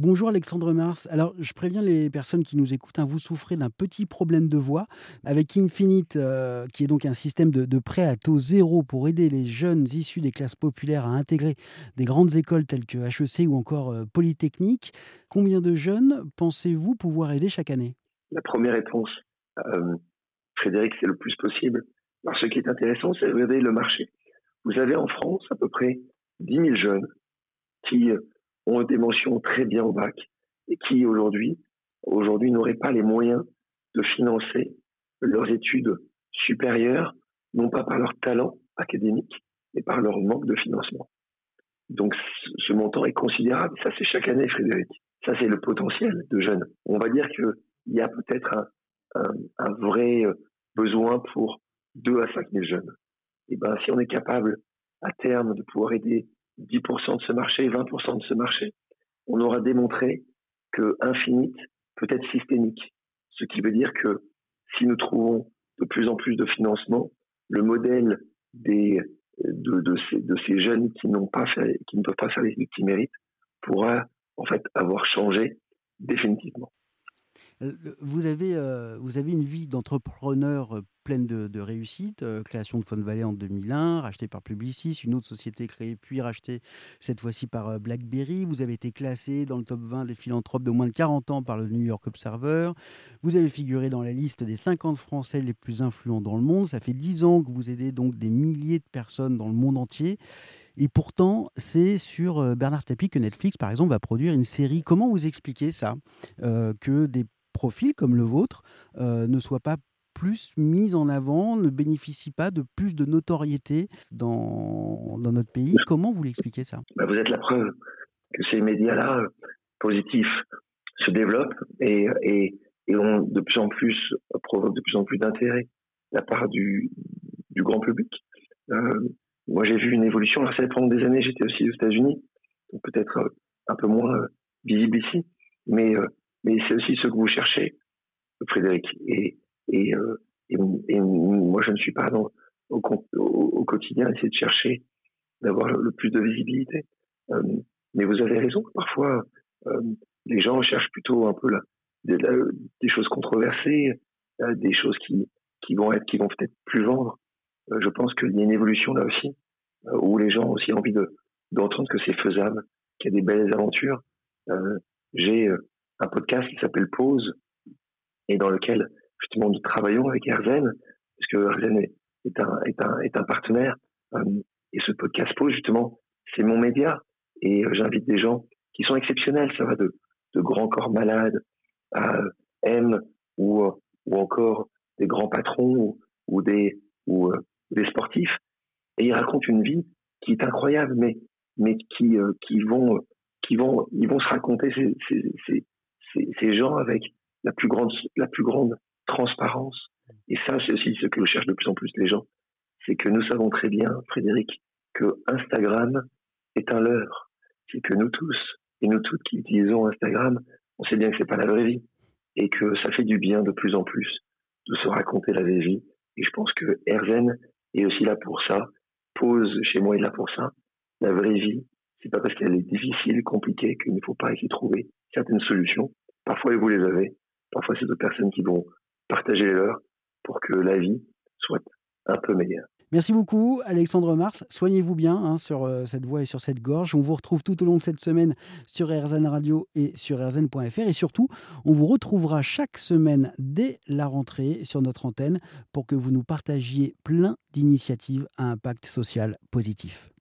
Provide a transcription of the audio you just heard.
Bonjour Alexandre Mars. Alors, je préviens les personnes qui nous écoutent, hein, vous souffrez d'un petit problème de voix. Avec Infinite, euh, qui est donc un système de, prêt à taux zéro pour aider les jeunes issus des classes populaires à intégrer des grandes écoles telles que HEC ou encore euh, Polytechnique, combien de jeunes pensez-vous pouvoir aider chaque année? La première réponse, euh, Frédéric, c'est le plus possible. Alors, ce qui est intéressant, c'est de regarder le marché. Vous avez en France à peu près 10 000 jeunes qui ont des mentions très bien au bac et qui aujourd'hui n'auraient pas les moyens de financer leurs études supérieures, non pas par leur talent académique, mais par leur manque de financement. Donc ce montant est considérable. Ça, c'est chaque année, Frédéric. Ça, c'est le potentiel de jeunes. On va dire qu'il y a peut-être un, vrai besoin pour 2 à 5 000 jeunes. Et ben, si on est capable à terme de pouvoir aider 10% de ce marché, 20% de ce marché, on aura démontré que Infinite peut être systémique. Ce qui veut dire que si nous trouvons de plus en plus de financement, le modèle des, de, ces, jeunes qui, n'ont pas fait, qui ne peuvent pas faire les études qu'ils méritent pourra en fait avoir changé définitivement. Euh, vous avez, euh, vous avez une vie d'entrepreneur euh, pleine de, de réussite. création de Fun Valley en 2001, racheté par Publicis, une autre société créée puis rachetée cette fois-ci par BlackBerry. Vous avez été classé dans le top 20 des philanthropes de moins de 40 ans par le New York Observer. Vous avez figuré dans la liste des 50 Français les plus influents dans le monde. Ça fait 10 ans que vous aidez donc des milliers de personnes dans le monde entier. Et pourtant, c'est sur Bernard Tapie que Netflix, par exemple, va produire une série. Comment vous expliquez ça Que des profil comme le vôtre euh, ne soit pas plus mis en avant, ne bénéficie pas de plus de notoriété dans, dans notre pays? Comment vous l'expliquez ça? Bah, Vous êtes la preuve que ces médias-là, positifs, se développent et, et, et, ont de plus en plus, provoquent de plus en plus d'intérêt de la part du, du grand public. Euh, moi, j'ai vu une évolution. Alors, ça pendant des années, j'étais aussi aux États-Unis, peut-être euh, un peu moins visible ici, mais mais c'est aussi ce que vous cherchez, Frédéric. Et, et, euh, et, moi, je ne suis pas dans, au, au, quotidien essayer de chercher d'avoir le, plus de visibilité. Euh, mais vous avez raison, parfois, euh, les gens cherchent plutôt un peu des, choses controversées, des choses qui, vont vont peut-être plus vendre. Je pense qu'il y a une évolution là aussi, où les gens ont aussi envie de d'entendre que c'est faisable, qu'il y a des belles aventures. J'ai un podcast qui s'appelle Pause et dans lequel justement nous travaillons avec Erzen, parce que Erzen est, un, est, un, est un partenaire. Euh, et ce podcast Pause, justement, c'est mon média. Et euh, j'invite des gens qui sont exceptionnels. Ça va de, de grands corps malades à M ou, ou encore des grands patrons ou, ou des, ou, euh, des sportifs. Et ils racontent une vie qui est incroyable, mais, mais qui, qui vont, qui vont, ils vont se raconter ces, ces, ces, ces gens avec la plus grande, transparence. Et ça, c'est aussi ce que cherchent de plus en plus les gens. C'est que nous savons très bien, Frédéric, que Instagram est un leurre. C'est que nous tous, et nous toutes qui utilisons Instagram, on sait bien que c'est pas la vraie vie. Et que ça fait du bien de plus en plus de se raconter la vraie vie. Et je pense que Erzen est aussi là pour ça. Pose chez moi est là pour ça. La vraie vie, c'est pas parce qu'elle est difficile, compliquée, qu'il ne faut pas de trouver certaines solutions. Parfois, vous les avez. Parfois, c'est d'autres personnes qui vont partager les leurs pour que la vie soit un peu meilleure. Merci beaucoup, Alexandre Mars. Soignez-vous bien hein, sur euh, cette voix et sur cette gorge. On vous retrouve tout au long de cette semaine sur RZN Radio et sur rzn.fr. Et surtout, on vous retrouvera chaque semaine dès la rentrée sur notre antenne pour que vous nous partagiez plein d'initiatives à impact social positif.